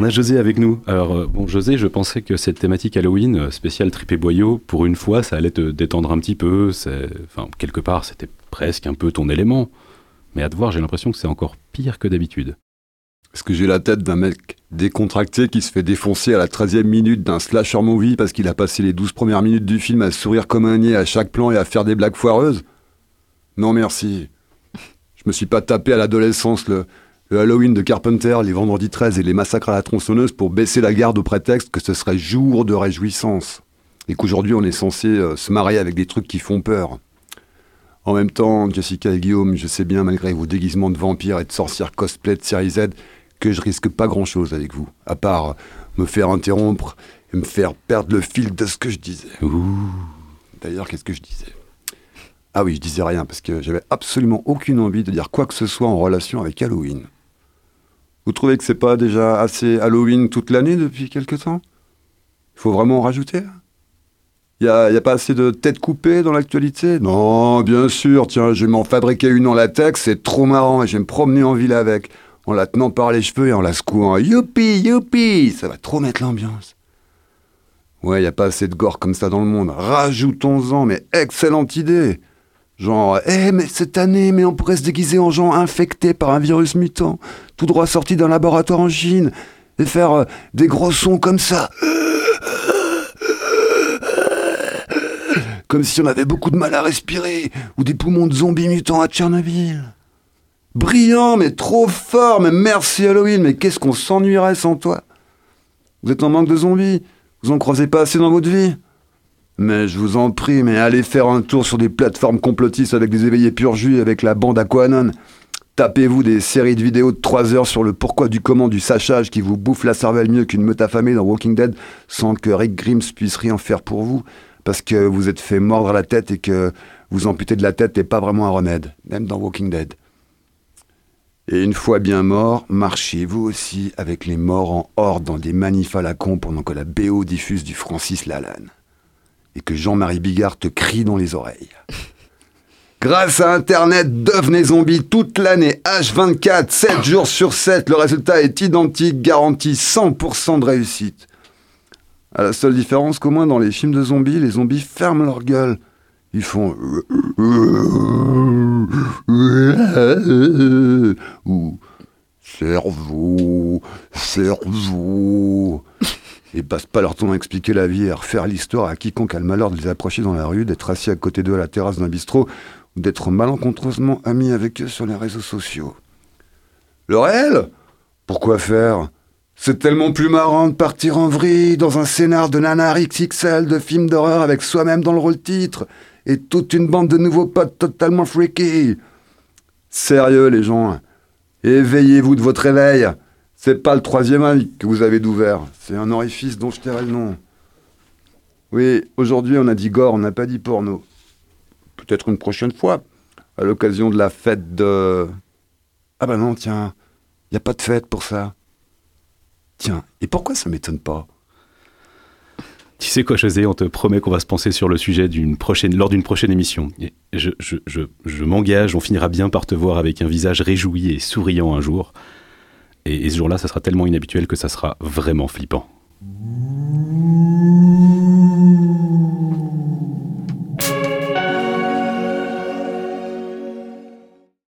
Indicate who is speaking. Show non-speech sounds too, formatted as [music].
Speaker 1: On a José avec nous. Alors, euh, bon, José, je pensais que cette thématique Halloween, euh, spéciale tripé boyau, pour une fois, ça allait te détendre un petit peu. Enfin, quelque part, c'était presque un peu ton élément. Mais à te voir, j'ai l'impression que c'est encore pire que d'habitude.
Speaker 2: Est-ce que j'ai la tête d'un mec décontracté qui se fait défoncer à la 13e minute d'un slasher movie parce qu'il a passé les 12 premières minutes du film à sourire comme un niais à chaque plan et à faire des blagues foireuses? Non merci. Je me suis pas tapé à l'adolescence le, Halloween de Carpenter, les vendredis 13 et les massacres à la tronçonneuse pour baisser la garde au prétexte que ce serait jour de réjouissance. Et qu'aujourd'hui on est censé euh, se marier avec des trucs qui font peur. En même temps, Jessica et Guillaume, je sais bien, malgré vos déguisements de vampires et de sorcières cosplay de série Z, que je risque pas grand chose avec vous, à part me faire interrompre et me faire perdre le fil de ce que je disais. D'ailleurs, qu'est-ce que je disais? Ah oui, je disais rien parce que j'avais absolument aucune envie de dire quoi que ce soit en relation avec Halloween. Vous trouvez que c'est pas déjà assez Halloween toute l'année depuis quelque temps? Il faut vraiment en rajouter? Il n'y a, a, pas assez de têtes coupées dans l'actualité? Non, bien sûr, tiens, je vais m'en fabriquer une en latex, c'est trop marrant et je vais me promener en ville avec en la tenant par les cheveux et en la secouant. Youpi, youpi Ça va trop mettre l'ambiance. Ouais, y a pas assez de gore comme ça dans le monde. Rajoutons-en, mais excellente idée. Genre, eh, mais cette année, mais on pourrait se déguiser en gens infectés par un virus mutant, tout droit sorti d'un laboratoire en Chine, et faire euh, des gros sons comme ça. Comme si on avait beaucoup de mal à respirer, ou des poumons de zombies mutants à Tchernobyl. Brillant, mais trop fort, mais merci Halloween, mais qu'est-ce qu'on s'ennuierait sans toi? Vous êtes en manque de zombies? Vous en croisez pas assez dans votre vie? Mais je vous en prie, mais allez faire un tour sur des plateformes complotistes avec des éveillés pur jus avec la bande Aquanon. Tapez-vous des séries de vidéos de 3 heures sur le pourquoi du comment du sachage qui vous bouffe la cervelle mieux qu'une meute affamée dans Walking Dead sans que Rick Grimes puisse rien faire pour vous parce que vous êtes fait mordre la tête et que vous amputer de la tête n'est pas vraiment un remède, même dans Walking Dead. Et une fois bien mort, marchez vous aussi avec les morts en horde dans des manifs à la con pendant que la BO diffuse du Francis Lalanne. Et que Jean-Marie Bigard te crie dans les oreilles. [laughs] Grâce à Internet, devenez zombie toute l'année, H24, 7 jours sur 7. Le résultat est identique, garanti 100% de réussite. À la seule différence qu'au moins dans les films de zombies, les zombies ferment leur gueule. Ils font ou cerveau, cerveau. Ils passent pas leur temps à expliquer la vie et à refaire l'histoire à quiconque a le malheur de les approcher dans la rue, d'être assis à côté d'eux à la terrasse d'un bistrot ou d'être malencontreusement amis avec eux sur les réseaux sociaux. Le réel Pourquoi faire? C'est tellement plus marrant de partir en vrille dans un scénar de nanar XXL de film d'horreur avec soi-même dans le rôle titre et toute une bande de nouveaux potes totalement freaky. Sérieux, les gens. Éveillez-vous de votre réveil. C'est pas le troisième œil que vous avez d'ouvert. C'est un orifice dont je tairai le nom. Oui, aujourd'hui, on a dit gore, on n'a pas dit porno. Peut-être une prochaine fois, à l'occasion de la fête de. Ah bah non, tiens, y a pas de fête pour ça. Tiens, et pourquoi ça m'étonne pas?
Speaker 1: Tu sais quoi, José, on te promet qu'on va se penser sur le sujet d'une prochaine, lors d'une prochaine émission. je, je, je, je m'engage, on finira bien par te voir avec un visage réjoui et souriant un jour. Et, ce jour-là, ça sera tellement inhabituel que ça sera vraiment flippant.